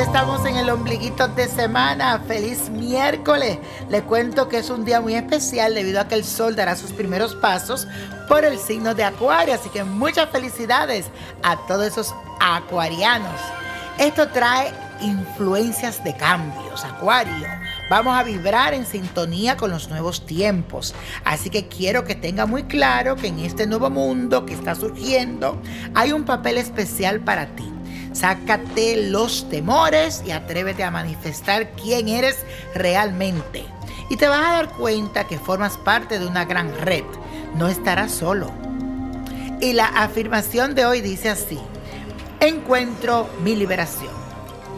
estamos en el ombliguito de semana. Feliz miércoles. Le cuento que es un día muy especial debido a que el sol dará sus primeros pasos por el signo de Acuario. Así que muchas felicidades a todos esos acuarianos. Esto trae influencias de cambios, Acuario. Vamos a vibrar en sintonía con los nuevos tiempos. Así que quiero que tenga muy claro que en este nuevo mundo que está surgiendo hay un papel especial para ti. Sácate los temores y atrévete a manifestar quién eres realmente. Y te vas a dar cuenta que formas parte de una gran red. No estarás solo. Y la afirmación de hoy dice así. Encuentro mi liberación.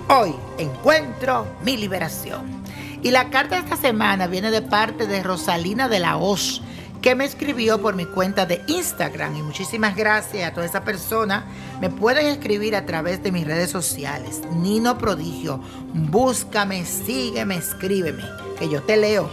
Hoy encuentro mi liberación. Y la carta de esta semana viene de parte de Rosalina de la Hoz que me escribió por mi cuenta de Instagram. Y muchísimas gracias a toda esa persona. Me pueden escribir a través de mis redes sociales. Nino Prodigio. Búscame, sígueme, escríbeme, que yo te leo.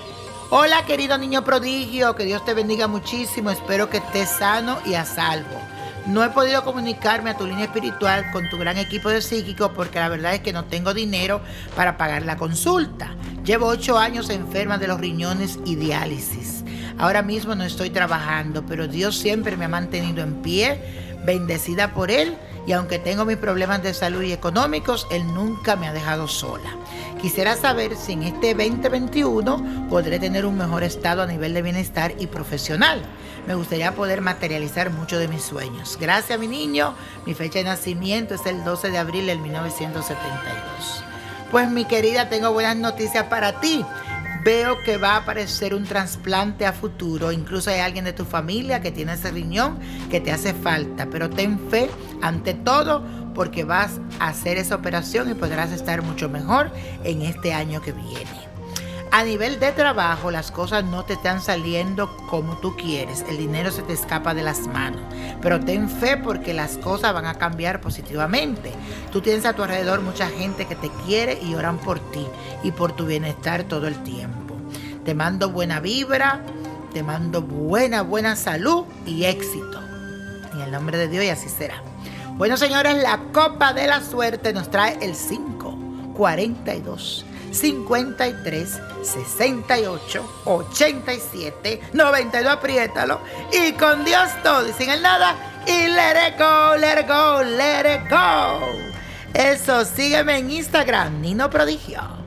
Hola querido niño prodigio, que Dios te bendiga muchísimo. Espero que estés sano y a salvo. No he podido comunicarme a tu línea espiritual con tu gran equipo de psíquicos porque la verdad es que no tengo dinero para pagar la consulta. Llevo ocho años enferma de los riñones y diálisis. Ahora mismo no estoy trabajando, pero Dios siempre me ha mantenido en pie, bendecida por Él, y aunque tengo mis problemas de salud y económicos, Él nunca me ha dejado sola. Quisiera saber si en este 2021 podré tener un mejor estado a nivel de bienestar y profesional. Me gustaría poder materializar muchos de mis sueños. Gracias, mi niño. Mi fecha de nacimiento es el 12 de abril del 1972. Pues mi querida, tengo buenas noticias para ti veo que va a aparecer un trasplante a futuro. Incluso hay alguien de tu familia que tiene ese riñón que te hace falta. Pero ten fe ante todo porque vas a hacer esa operación y podrás estar mucho mejor en este año que viene. A nivel de trabajo, las cosas no te están saliendo como tú quieres. El dinero se te escapa de las manos. Pero ten fe porque las cosas van a cambiar positivamente. Tú tienes a tu alrededor mucha gente que te quiere y oran por ti y por tu bienestar todo el tiempo. Te mando buena vibra, te mando buena, buena salud y éxito. En el nombre de Dios y así será. Bueno, señores, la copa de la suerte nos trae el 5, 42. 53 68 87 92. Apriétalo. Y con Dios todo y sin el nada. Y let it go, let it go, let it go. Eso, sígueme en Instagram, Nino Prodigio.